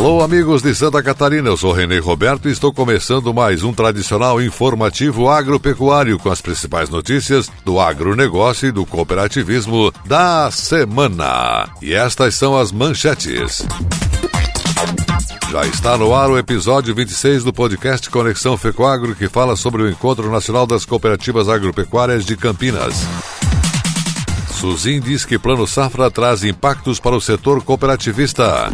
Alô, amigos de Santa Catarina, eu sou Renê Roberto e estou começando mais um tradicional informativo agropecuário com as principais notícias do agronegócio e do cooperativismo da semana. E estas são as manchetes. Já está no ar o episódio 26 do podcast Conexão Fecoagro, que fala sobre o Encontro Nacional das Cooperativas Agropecuárias de Campinas. Suzin diz que Plano Safra traz impactos para o setor cooperativista.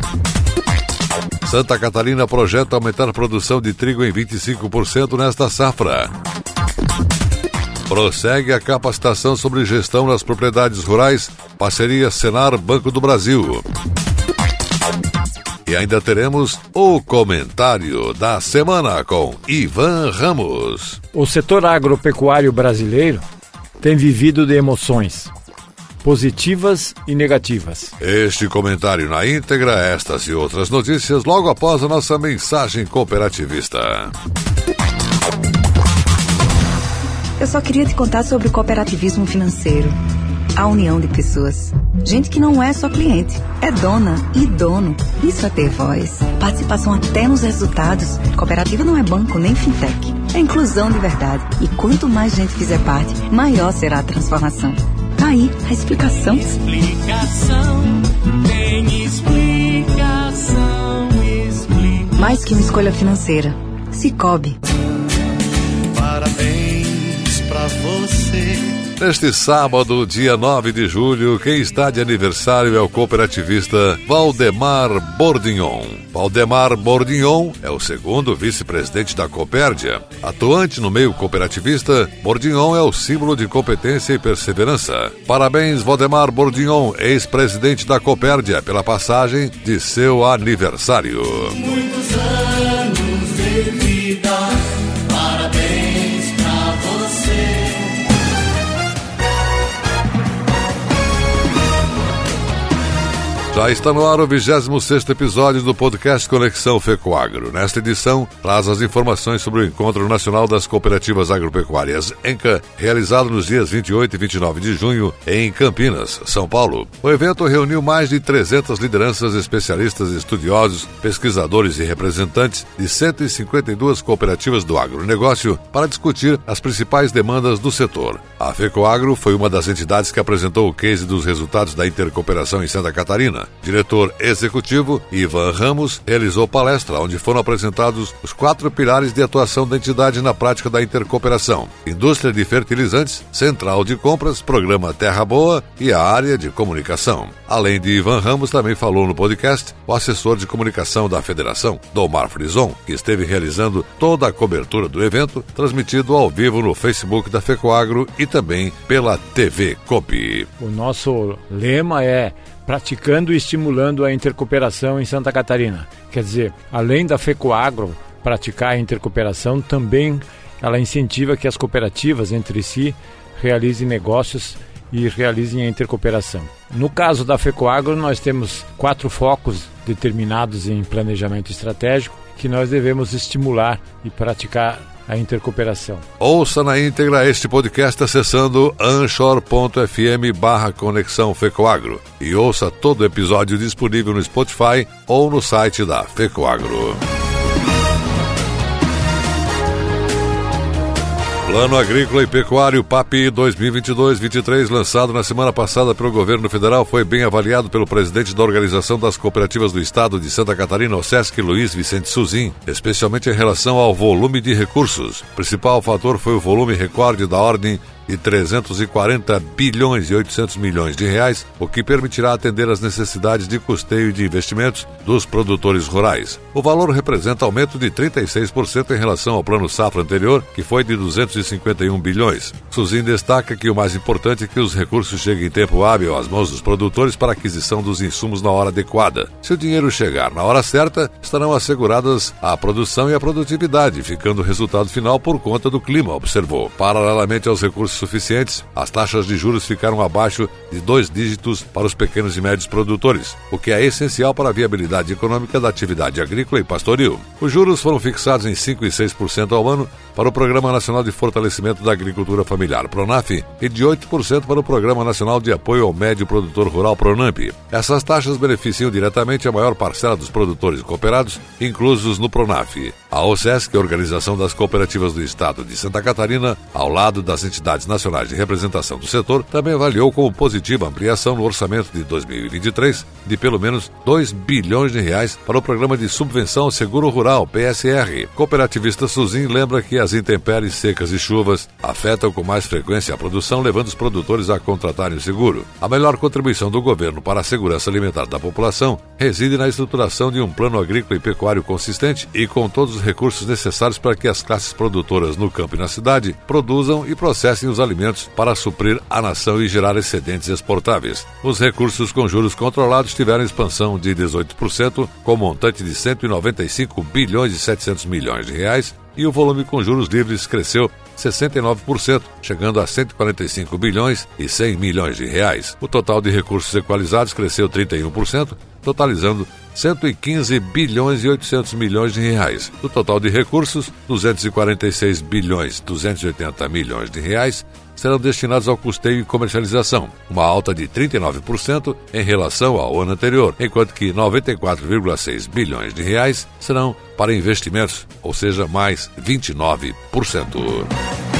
Santa Catarina projeta aumentar a produção de trigo em 25% nesta safra. Prossegue a capacitação sobre gestão nas propriedades rurais, parceria Senar Banco do Brasil. E ainda teremos o comentário da semana com Ivan Ramos. O setor agropecuário brasileiro tem vivido de emoções positivas e negativas. Este comentário na íntegra, estas e outras notícias logo após a nossa mensagem cooperativista. Eu só queria te contar sobre o cooperativismo financeiro. A união de pessoas. Gente que não é só cliente, é dona e dono. Isso é ter voz. Participação até nos resultados. Cooperativa não é banco nem fintech. É inclusão de verdade. E quanto mais gente fizer parte, maior será a transformação. Tá aí a explicação. Explicação, tem explicação, explicação. Mais que uma escolha financeira. Cicobi. Parabéns pra você. Neste sábado, dia 9 de julho, quem está de aniversário é o cooperativista Valdemar Bordignon. Valdemar Bordignon é o segundo vice-presidente da Copérdia. Atuante no meio cooperativista, Bordignon é o símbolo de competência e perseverança. Parabéns, Valdemar Bordignon, ex-presidente da Copérdia, pela passagem de seu aniversário. Muitos anos Já está no ar o 26 episódio do podcast Conexão Fecoagro. Nesta edição, traz as informações sobre o Encontro Nacional das Cooperativas Agropecuárias, ENCA, realizado nos dias 28 e 29 de junho em Campinas, São Paulo. O evento reuniu mais de 300 lideranças, especialistas, estudiosos, pesquisadores e representantes de 152 cooperativas do agronegócio para discutir as principais demandas do setor. A Fecoagro foi uma das entidades que apresentou o case dos resultados da intercooperação em Santa Catarina. Diretor executivo Ivan Ramos realizou palestra onde foram apresentados os quatro pilares de atuação da entidade na prática da intercooperação: indústria de fertilizantes, central de compras, programa Terra Boa e a área de comunicação. Além de Ivan Ramos, também falou no podcast o assessor de comunicação da federação, Domar Frison, que esteve realizando toda a cobertura do evento, transmitido ao vivo no Facebook da FECOAGRO e também pela TV COPI. O nosso lema é praticando e estimulando a intercooperação em Santa Catarina. Quer dizer, além da FECOAGRO praticar a intercooperação, também ela incentiva que as cooperativas entre si realizem negócios e realizem a intercooperação. No caso da FECOAGRO, nós temos quatro focos determinados em planejamento estratégico que nós devemos estimular e praticar a intercooperação. Ouça na íntegra este podcast acessando anchor.fm barra Conexão Fecoagro e ouça todo o episódio disponível no Spotify ou no site da Fecoagro. Plano Agrícola e Pecuário PAPI 2022-23, lançado na semana passada pelo governo federal, foi bem avaliado pelo presidente da Organização das Cooperativas do Estado de Santa Catarina, o SESC, Luiz Vicente Suzin, especialmente em relação ao volume de recursos. O principal fator foi o volume recorde da ordem de 340 bilhões e 800 milhões de reais, o que permitirá atender às necessidades de custeio e de investimentos dos produtores rurais. O valor representa aumento de 36% em relação ao plano safra anterior, que foi de 251 bilhões. Suzin destaca que o mais importante é que os recursos cheguem em tempo hábil às mãos dos produtores para aquisição dos insumos na hora adequada. Se o dinheiro chegar na hora certa, estarão asseguradas a produção e a produtividade, ficando o resultado final por conta do clima, observou. Paralelamente aos recursos suficientes, as taxas de juros ficaram abaixo de dois dígitos para os pequenos e médios produtores, o que é essencial para a viabilidade econômica da atividade agrícola e pastoril. Os juros foram fixados em 5% e 6% ao ano para o Programa Nacional de Fortalecimento da Agricultura Familiar, PRONAF, e de 8% para o Programa Nacional de Apoio ao Médio Produtor Rural, PRONAMP. Essas taxas beneficiam diretamente a maior parcela dos produtores cooperados, inclusos no PRONAF. A OSESC, a Organização das Cooperativas do Estado de Santa Catarina, ao lado das entidades nacionais de representação do setor, também avaliou como positiva a ampliação no orçamento de 2023 de pelo menos 2 bilhões de reais para o Programa de Subvenção ao Seguro Rural, PSR. Cooperativista Suzin lembra que as intempéries secas e chuvas afetam com mais frequência a produção, levando os produtores a contratarem o seguro. A melhor contribuição do governo para a segurança alimentar da população reside na estruturação de um plano agrícola e pecuário consistente e com todos os recursos necessários para que as classes produtoras no campo e na cidade produzam e processem os alimentos para suprir a nação e gerar excedentes exportáveis. Os recursos com juros controlados tiveram expansão de 18%, com montante de 195 bilhões e 700 milhões de reais, e o volume com juros livres cresceu 69%, chegando a 145 bilhões e 100 milhões de reais. O total de recursos equalizados cresceu 31%, totalizando 115 bilhões e 800 milhões de reais. Do total de recursos, 246 bilhões 280 milhões de reais serão destinados ao custeio e comercialização, uma alta de 39% em relação ao ano anterior, enquanto que 94,6 bilhões de reais serão para investimentos, ou seja, mais 29%.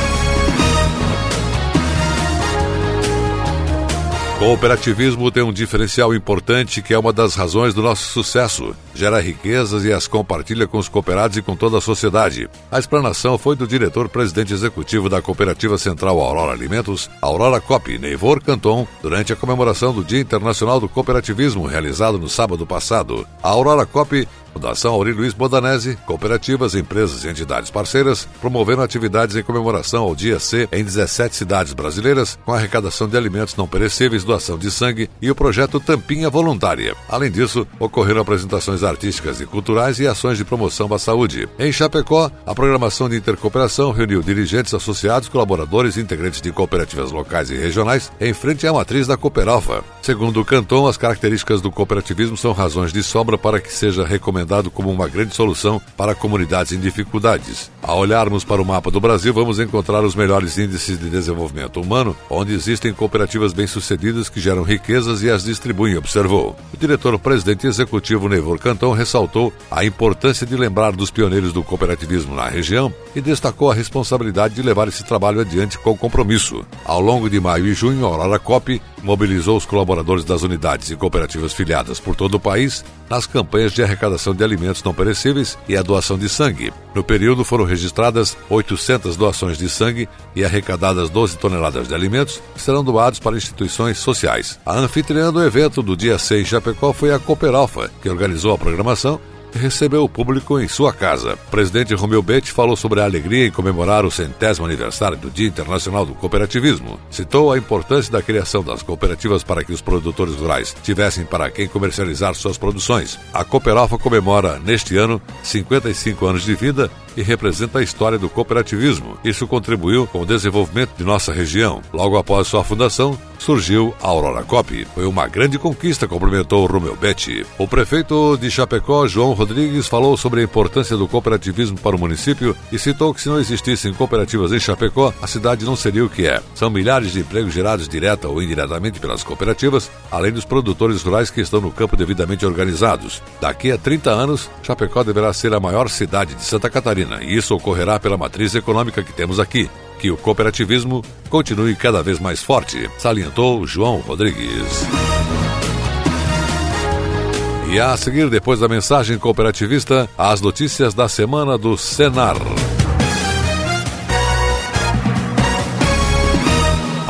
Cooperativismo tem um diferencial importante que é uma das razões do nosso sucesso. Gera riquezas e as compartilha com os cooperados e com toda a sociedade. A explanação foi do diretor-presidente executivo da Cooperativa Central Aurora Alimentos, Aurora Cop, Neivor Canton, durante a comemoração do Dia Internacional do Cooperativismo, realizado no sábado passado. A Aurora Cop Fundação Auri Luiz Bodanese, cooperativas, empresas e entidades parceiras promoveram atividades em comemoração ao Dia C em 17 cidades brasileiras, com arrecadação de alimentos não perecíveis, doação de sangue e o projeto Tampinha Voluntária. Além disso, ocorreram apresentações artísticas e culturais e ações de promoção à saúde. Em Chapecó, a programação de intercooperação reuniu dirigentes associados, colaboradores e integrantes de cooperativas locais e regionais em frente à matriz da Cooperalfa. Segundo o Canton, as características do cooperativismo são razões de sobra para que seja recomendado recomendado como uma grande solução para comunidades em dificuldades. Ao olharmos para o mapa do Brasil, vamos encontrar os melhores índices de desenvolvimento humano, onde existem cooperativas bem-sucedidas que geram riquezas e as distribuem, observou. O diretor-presidente executivo Nevor Cantão ressaltou a importância de lembrar dos pioneiros do cooperativismo na região e destacou a responsabilidade de levar esse trabalho adiante com compromisso. Ao longo de maio e junho, a Aurora Cop mobilizou os colaboradores das unidades e cooperativas filiadas por todo o país nas campanhas de arrecadação de alimentos não perecíveis e a doação de sangue. No período foram registradas 800 doações de sangue e arrecadadas 12 toneladas de alimentos que serão doados para instituições sociais. A anfitriã do evento do dia 6 em Chapecó foi a Cooperalfa, que organizou a programação recebeu o público em sua casa. O presidente Romeu Betti falou sobre a alegria em comemorar o centésimo aniversário do Dia Internacional do Cooperativismo. Citou a importância da criação das cooperativas para que os produtores rurais tivessem para quem comercializar suas produções. A Cooperalfa comemora, neste ano, 55 anos de vida e representa a história do cooperativismo. Isso contribuiu com o desenvolvimento de nossa região. Logo após sua fundação, surgiu a Aurora Cop. Foi uma grande conquista, complementou Romeu Betti. O prefeito de Chapecó, João Rodrigues, falou sobre a importância do cooperativismo para o município e citou que se não existissem cooperativas em Chapecó, a cidade não seria o que é. São milhares de empregos gerados direta ou indiretamente pelas cooperativas, além dos produtores rurais que estão no campo devidamente organizados. Daqui a 30 anos, Chapecó deverá ser a maior cidade de Santa Catarina, e isso ocorrerá pela matriz econômica que temos aqui, que o cooperativismo continue cada vez mais forte, salientou João Rodrigues. E a seguir, depois da mensagem cooperativista, as notícias da semana do Senar.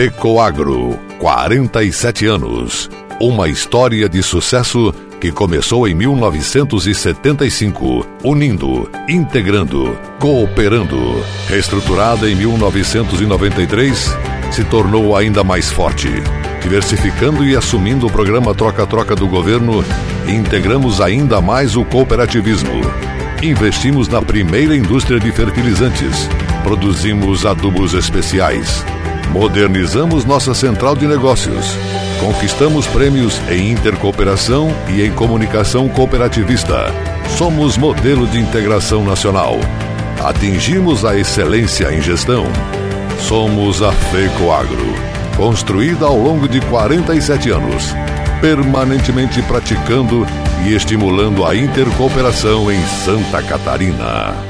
FECOAGRO, 47 anos. Uma história de sucesso que começou em 1975, unindo, integrando, cooperando. Reestruturada em 1993, se tornou ainda mais forte. Diversificando e assumindo o programa Troca-Troca do governo, integramos ainda mais o cooperativismo. Investimos na primeira indústria de fertilizantes. Produzimos adubos especiais Modernizamos nossa central de negócios. Conquistamos prêmios em intercooperação e em comunicação cooperativista. Somos modelo de integração nacional. Atingimos a excelência em gestão. Somos a FECOAGRO, construída ao longo de 47 anos, permanentemente praticando e estimulando a intercooperação em Santa Catarina.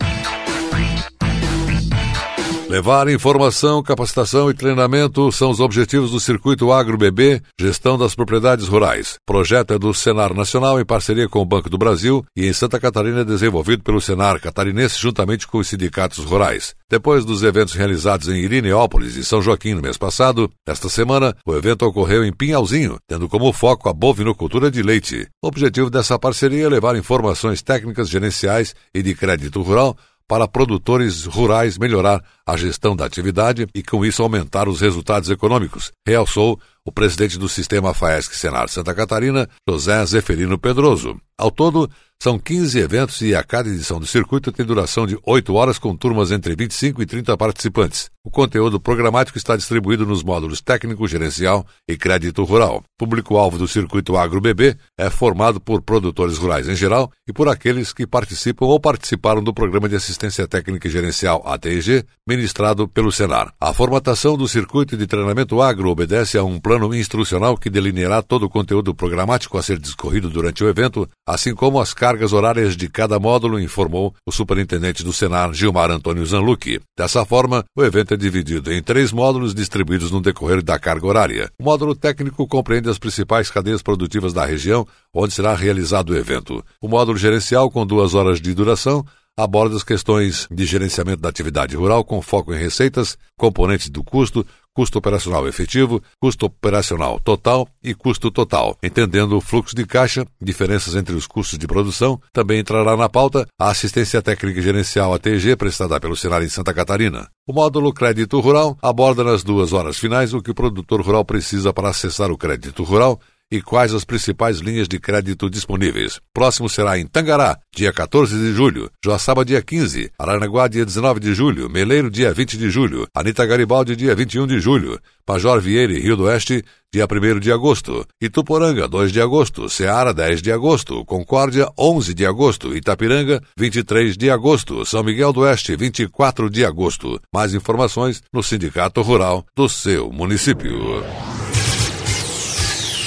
Levar informação, capacitação e treinamento são os objetivos do Circuito Agro BB, Gestão das Propriedades Rurais. Projeto é do Senar Nacional em parceria com o Banco do Brasil e em Santa Catarina é desenvolvido pelo Senar Catarinense juntamente com os sindicatos rurais. Depois dos eventos realizados em Irineópolis e São Joaquim no mês passado, esta semana o evento ocorreu em Pinhalzinho, tendo como foco a bovinocultura de leite. O objetivo dessa parceria é levar informações técnicas gerenciais e de crédito rural para produtores rurais melhorar a gestão da atividade e, com isso, aumentar os resultados econômicos, realçou o presidente do sistema FAESC Senar Santa Catarina, José Zeferino Pedroso. Ao todo, são 15 eventos e a cada edição do circuito tem duração de 8 horas com turmas entre 25 e 30 participantes. O conteúdo programático está distribuído nos módulos técnico, gerencial e crédito rural. Público-alvo do circuito Agro BB é formado por produtores rurais em geral e por aqueles que participam ou participaram do Programa de Assistência Técnica e Gerencial ATG, ministrado pelo Senar. A formatação do circuito de treinamento agro obedece a um plano instrucional que delineará todo o conteúdo programático a ser discorrido durante o evento, assim como as cargas horárias de cada módulo, informou o superintendente do Senar, Gilmar Antônio Zanlucchi. Dessa forma, o evento é dividido em três módulos distribuídos no decorrer da carga horária. O módulo técnico compreende as principais cadeias produtivas da região, onde será realizado o evento. O módulo gerencial, com duas horas de duração, aborda as questões de gerenciamento da atividade rural com foco em receitas, componentes do custo, custo operacional efetivo, custo operacional total e custo total, entendendo o fluxo de caixa, diferenças entre os custos de produção. Também entrará na pauta a assistência técnica gerencial ATG prestada pelo Senar em Santa Catarina. O módulo Crédito Rural aborda nas duas horas finais o que o produtor rural precisa para acessar o crédito rural e quais as principais linhas de crédito disponíveis. Próximo será em Tangará, dia 14 de julho, Joaçaba, dia 15, Aranaguá, dia 19 de julho, Meleiro, dia 20 de julho, Anita Garibaldi, dia 21 de julho, Major Vieira, Rio do Oeste, dia 1 de agosto, Ituporanga, 2 de agosto, Ceará, 10 de agosto, Concórdia, 11 de agosto, Itapiranga, 23 de agosto, São Miguel do Oeste, 24 de agosto. Mais informações no Sindicato Rural do seu município.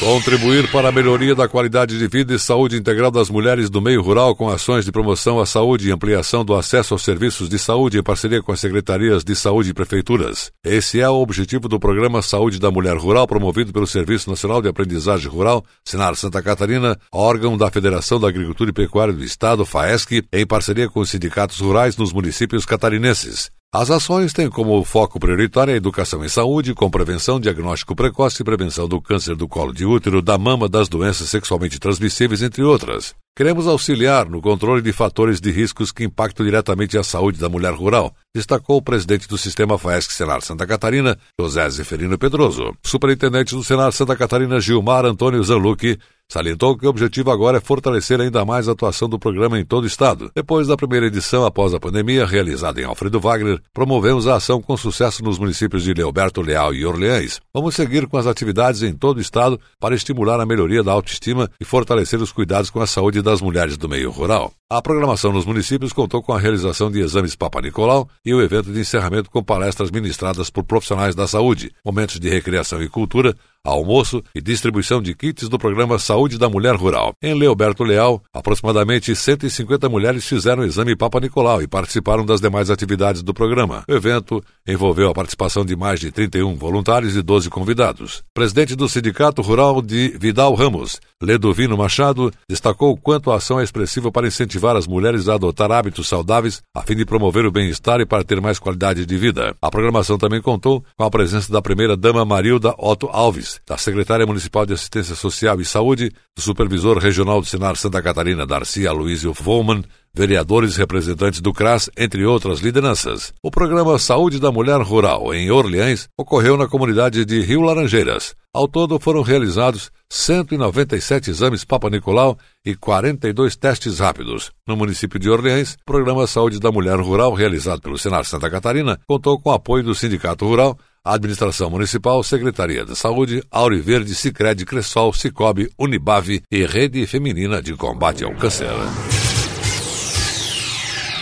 Contribuir para a melhoria da qualidade de vida e saúde integral das mulheres do meio rural com ações de promoção à saúde e ampliação do acesso aos serviços de saúde em parceria com as secretarias de saúde e prefeituras. Esse é o objetivo do programa Saúde da Mulher Rural, promovido pelo Serviço Nacional de Aprendizagem Rural, Senar Santa Catarina, órgão da Federação da Agricultura e Pecuária do Estado, FAESC, em parceria com os sindicatos rurais nos municípios catarinenses. As ações têm como foco prioritário a educação em saúde, com prevenção, diagnóstico precoce e prevenção do câncer do colo de útero, da mama, das doenças sexualmente transmissíveis, entre outras. Queremos auxiliar no controle de fatores de riscos que impactam diretamente a saúde da mulher rural, destacou o presidente do Sistema FAESC Senar Santa Catarina, José Zeferino Pedroso. Superintendente do Senar Santa Catarina, Gilmar Antônio Zanlucchi, Salientou que o objetivo agora é fortalecer ainda mais a atuação do programa em todo o estado. Depois da primeira edição após a pandemia, realizada em Alfredo Wagner, promovemos a ação com sucesso nos municípios de Leoberto Leal e Orleães. Vamos seguir com as atividades em todo o estado para estimular a melhoria da autoestima e fortalecer os cuidados com a saúde das mulheres do meio rural. A programação nos municípios contou com a realização de exames Papa Nicolau e o evento de encerramento com palestras ministradas por profissionais da saúde, momentos de recreação e cultura, almoço e distribuição de kits do programa Saúde da Mulher Rural. Em Leoberto Leal, aproximadamente 150 mulheres fizeram o exame Papa Nicolau e participaram das demais atividades do programa. O evento envolveu a participação de mais de 31 voluntários e 12 convidados. Presidente do Sindicato Rural de Vidal Ramos, Ledovino Machado, destacou quanto a ação é expressiva para incentivar as mulheres a adotar hábitos saudáveis a fim de promover o bem-estar e para ter mais qualidade de vida. A programação também contou com a presença da primeira-dama Marilda Otto Alves, da Secretária Municipal de Assistência Social e Saúde, do Supervisor Regional do Senar Santa Catarina, Darcy Aloysio Volman, vereadores representantes do CRAS, entre outras lideranças. O programa Saúde da Mulher Rural, em Orleans, ocorreu na comunidade de Rio Laranjeiras. Ao todo foram realizados 197 exames Papa Nicolau e 42 testes rápidos. No município de Orleans, o programa Saúde da Mulher Rural, realizado pelo Senar Santa Catarina, contou com o apoio do Sindicato Rural, Administração Municipal, Secretaria de Saúde, Auriverde, Sicredi, Cressol, Cicobi, Unibave e Rede Feminina de Combate ao Câncer.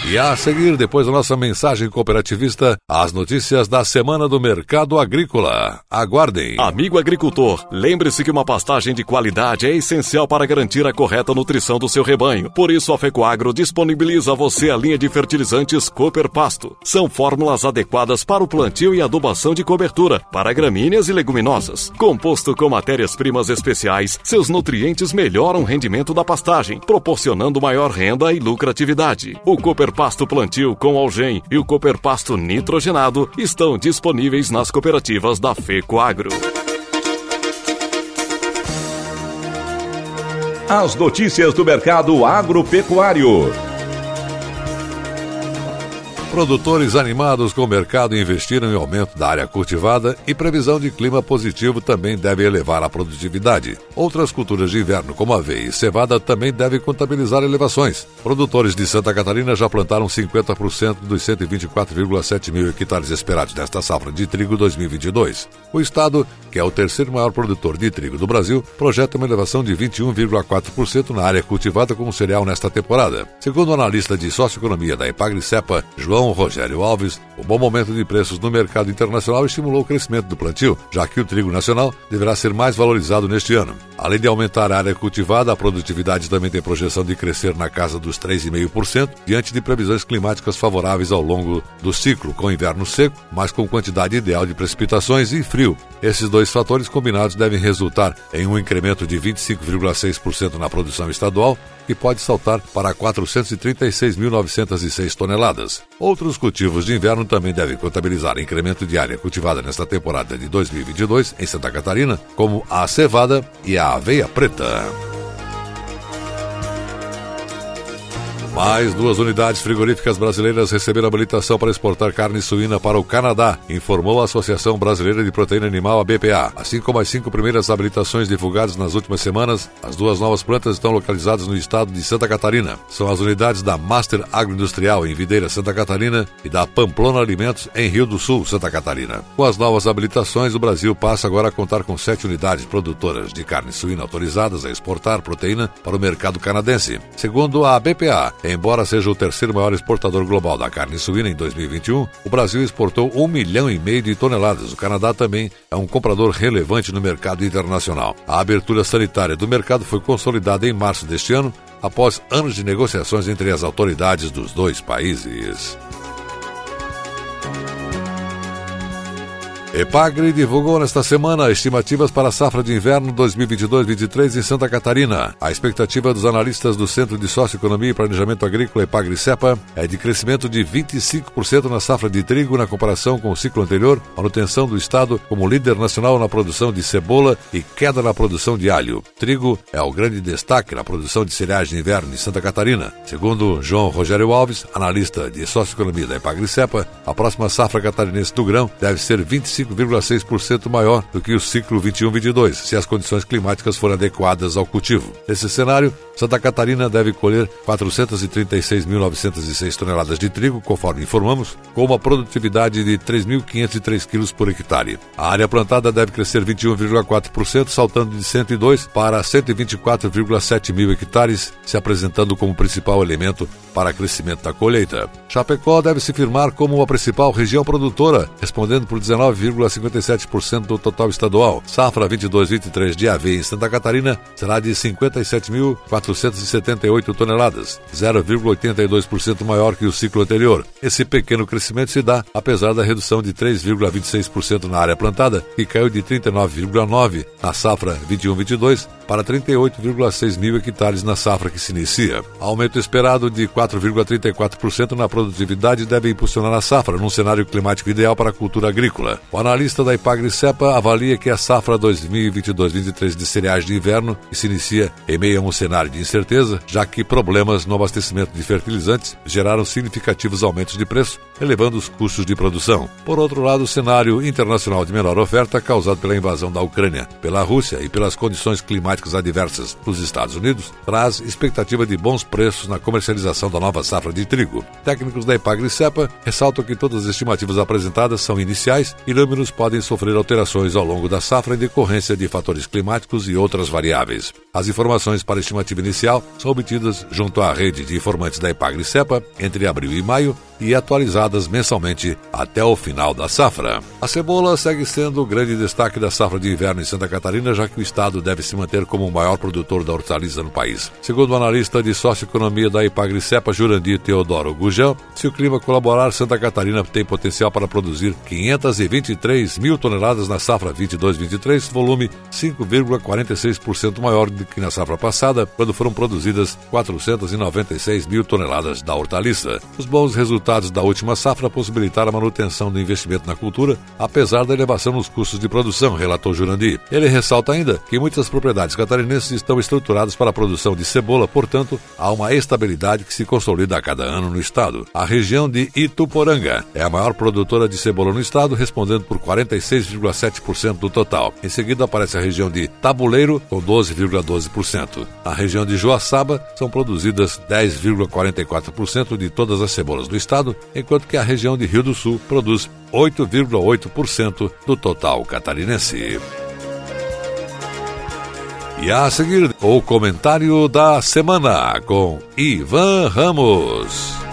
E a seguir, depois da nossa mensagem cooperativista, as notícias da semana do mercado agrícola. Aguardem. Amigo agricultor, lembre-se que uma pastagem de qualidade é essencial para garantir a correta nutrição do seu rebanho. Por isso, a Fecoagro disponibiliza a você a linha de fertilizantes Cooper Pasto. São fórmulas adequadas para o plantio e adubação de cobertura, para gramíneas e leguminosas. Composto com matérias-primas especiais, seus nutrientes melhoram o rendimento da pastagem, proporcionando maior renda e lucratividade. O Cooper Pasto Plantio com Algem e o Cooper Pasto Nitrogenado estão disponíveis nas cooperativas da FECO Agro. As notícias do mercado agropecuário. Produtores animados com o mercado investiram em aumento da área cultivada e previsão de clima positivo também deve elevar a produtividade. Outras culturas de inverno, como aveia e cevada, também devem contabilizar elevações. Produtores de Santa Catarina já plantaram 50% dos 124,7 mil hectares esperados nesta safra de trigo 2022. O estado, que é o terceiro maior produtor de trigo do Brasil, projeta uma elevação de 21,4% na área cultivada com cereal nesta temporada. Segundo o analista de socioeconomia da Epagri-Cepa, João Rogério Alves, o bom momento de preços no mercado internacional estimulou o crescimento do plantio, já que o trigo nacional deverá ser mais valorizado neste ano. Além de aumentar a área cultivada, a produtividade também tem projeção de crescer na casa dos 3,5%, diante de previsões climáticas favoráveis ao longo do ciclo, com inverno seco, mas com quantidade ideal de precipitações e frio. Esses dois fatores combinados devem resultar em um incremento de 25,6% na produção estadual que pode saltar para 436.906 toneladas. Outros cultivos de inverno também devem contabilizar incremento de área cultivada nesta temporada de 2022 em Santa Catarina, como a cevada e a aveia preta. Mais duas unidades frigoríficas brasileiras receberam habilitação para exportar carne suína para o Canadá, informou a Associação Brasileira de Proteína Animal, a BPA. Assim como as cinco primeiras habilitações divulgadas nas últimas semanas, as duas novas plantas estão localizadas no estado de Santa Catarina. São as unidades da Master Agroindustrial em Videira, Santa Catarina e da Pamplona Alimentos em Rio do Sul, Santa Catarina. Com as novas habilitações, o Brasil passa agora a contar com sete unidades produtoras de carne suína autorizadas a exportar proteína para o mercado canadense. Segundo a BPA, Embora seja o terceiro maior exportador global da carne suína em 2021, o Brasil exportou um milhão e meio de toneladas. O Canadá também é um comprador relevante no mercado internacional. A abertura sanitária do mercado foi consolidada em março deste ano, após anos de negociações entre as autoridades dos dois países. Epagre divulgou nesta semana estimativas para a safra de inverno 2022-23 em Santa Catarina. A expectativa dos analistas do Centro de Socioeconomia e Planejamento Agrícola Epagre-Cepa é de crescimento de 25% na safra de trigo na comparação com o ciclo anterior, manutenção do estado como líder nacional na produção de cebola e queda na produção de alho. Trigo é o grande destaque na produção de cereais de inverno em Santa Catarina. Segundo João Rogério Alves, analista de Socioeconomia da Epagre-Cepa, a próxima safra catarinense do grão deve ser 25 5,6% maior do que o ciclo 21-22, se as condições climáticas forem adequadas ao cultivo. Nesse cenário, Santa Catarina deve colher 436.906 toneladas de trigo, conforme informamos, com uma produtividade de 3.503 quilos por hectare. A área plantada deve crescer 21,4%, saltando de 102 para 124,7 mil hectares, se apresentando como principal elemento para crescimento da colheita. Chapecó deve se firmar como a principal região produtora, respondendo por 19,57% do total estadual. Safra 22-23 de aveia em Santa Catarina será de 57.478 toneladas, 0,82% maior que o ciclo anterior. Esse pequeno crescimento se dá apesar da redução de 3,26% na área plantada, que caiu de 39,9 na safra 21-22 para 38,6 mil hectares na safra que se inicia. Aumento esperado de 4,34% na produtividade deve impulsionar a safra num cenário climático ideal para a cultura agrícola. O analista da Ipagre-Cepa avalia que a safra 2022-23 de cereais de inverno se inicia em meio a um cenário de incerteza, já que problemas no abastecimento de fertilizantes geraram significativos aumentos de preço, elevando os custos de produção. Por outro lado, o cenário internacional de menor oferta causado pela invasão da Ucrânia pela Rússia e pelas condições climáticas adversas nos Estados Unidos traz expectativa de bons preços na comercialização da nova safra de trigo. Técnicos da Ipagre Cepa ressaltam que todas as estimativas apresentadas são iniciais e números podem sofrer alterações ao longo da safra em decorrência de fatores climáticos e outras variáveis. As informações para a estimativa inicial são obtidas junto à rede de informantes da Ipagre Cepa entre abril e maio e atualizadas mensalmente até o final da safra. A cebola segue sendo o grande destaque da safra de inverno em Santa Catarina, já que o estado deve se manter como o maior produtor da hortaliça no país. Segundo o analista de socioeconomia da Ipagri-Cepa, Jurandir Teodoro Gujão, se o clima colaborar, Santa Catarina tem potencial para produzir 523 mil toneladas na safra 22-23, volume 5,46% maior do que na safra passada, quando foram produzidas 496 mil toneladas da hortaliça. Os bons resultados resultados da última safra possibilitaram a manutenção do investimento na cultura, apesar da elevação nos custos de produção, relatou Jurandi. Ele ressalta ainda que muitas propriedades catarinenses estão estruturadas para a produção de cebola, portanto, há uma estabilidade que se consolida a cada ano no estado. A região de Ituporanga é a maior produtora de cebola no estado, respondendo por 46,7% do total. Em seguida aparece a região de Tabuleiro, com 12,12%. Na região de Joaçaba, são produzidas 10,44% de todas as cebolas do estado estado, enquanto que a região de Rio do Sul produz 8,8% do total catarinense. E a seguir, o comentário da semana com Ivan Ramos.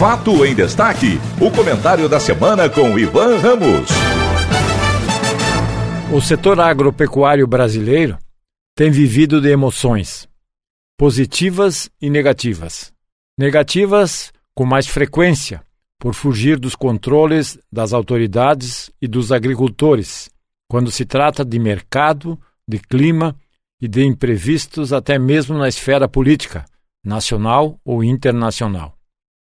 Fato em Destaque, o comentário da semana com Ivan Ramos. O setor agropecuário brasileiro tem vivido de emoções positivas e negativas. Negativas com mais frequência, por fugir dos controles das autoridades e dos agricultores, quando se trata de mercado, de clima e de imprevistos até mesmo na esfera política, nacional ou internacional.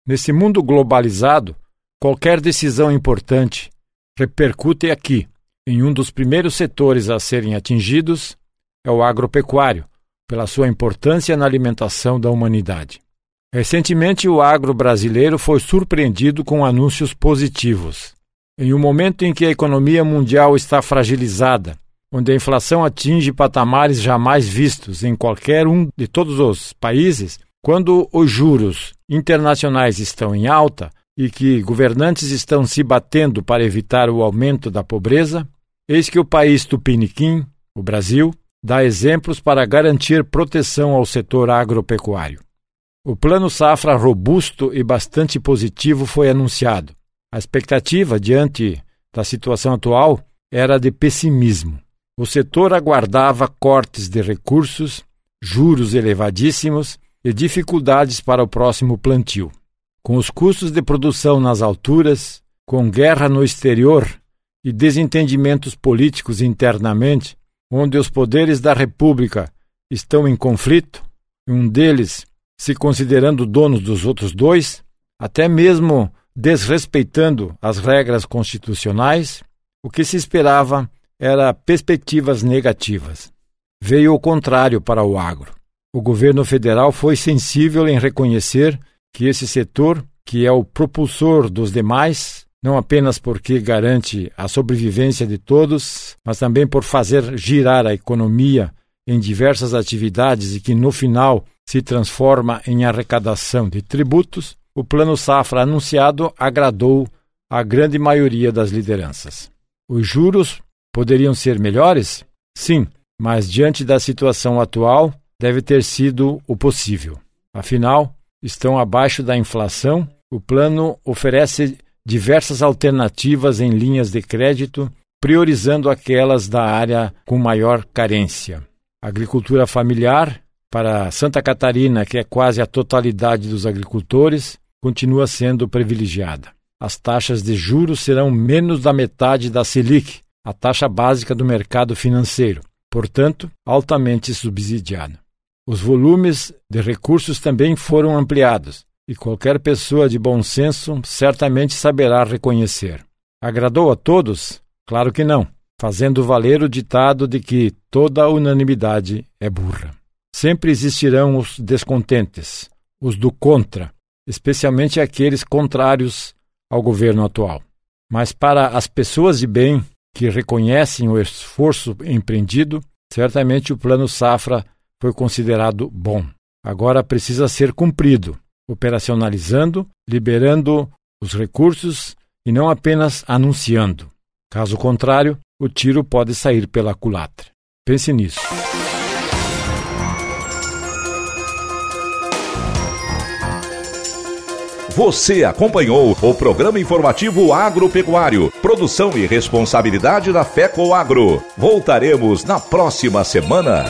Nesse mundo globalizado, qualquer decisão importante repercute aqui. Em um dos primeiros setores a serem atingidos é o agropecuário, pela sua importância na alimentação da humanidade. Recentemente, o agro brasileiro foi surpreendido com anúncios positivos. Em um momento em que a economia mundial está fragilizada, onde a inflação atinge patamares jamais vistos em qualquer um de todos os países, quando os juros internacionais estão em alta, e que governantes estão se batendo para evitar o aumento da pobreza, eis que o país tupiniquim, o Brasil, dá exemplos para garantir proteção ao setor agropecuário. O Plano Safra robusto e bastante positivo foi anunciado. A expectativa diante da situação atual era de pessimismo. O setor aguardava cortes de recursos, juros elevadíssimos e dificuldades para o próximo plantio. Com os custos de produção nas alturas, com guerra no exterior e desentendimentos políticos internamente, onde os poderes da República estão em conflito, um deles se considerando dono dos outros dois, até mesmo desrespeitando as regras constitucionais, o que se esperava era perspectivas negativas. Veio o contrário para o agro. O governo federal foi sensível em reconhecer que esse setor, que é o propulsor dos demais, não apenas porque garante a sobrevivência de todos, mas também por fazer girar a economia em diversas atividades e que no final se transforma em arrecadação de tributos, o Plano Safra anunciado agradou a grande maioria das lideranças. Os juros poderiam ser melhores? Sim, mas diante da situação atual, deve ter sido o possível. Afinal, estão abaixo da inflação. O plano oferece diversas alternativas em linhas de crédito, priorizando aquelas da área com maior carência. Agricultura familiar, para Santa Catarina, que é quase a totalidade dos agricultores, continua sendo privilegiada. As taxas de juros serão menos da metade da Selic, a taxa básica do mercado financeiro, portanto, altamente subsidiada. Os volumes de recursos também foram ampliados, e qualquer pessoa de bom senso certamente saberá reconhecer. Agradou a todos? Claro que não, fazendo valer o ditado de que toda unanimidade é burra. Sempre existirão os descontentes, os do contra, especialmente aqueles contrários ao governo atual. Mas para as pessoas de bem que reconhecem o esforço empreendido, certamente o plano Safra foi considerado bom. Agora precisa ser cumprido, operacionalizando, liberando os recursos e não apenas anunciando. Caso contrário, o tiro pode sair pela culatra. Pense nisso. Você acompanhou o programa informativo agropecuário, produção e responsabilidade da FECO Agro. Voltaremos na próxima semana.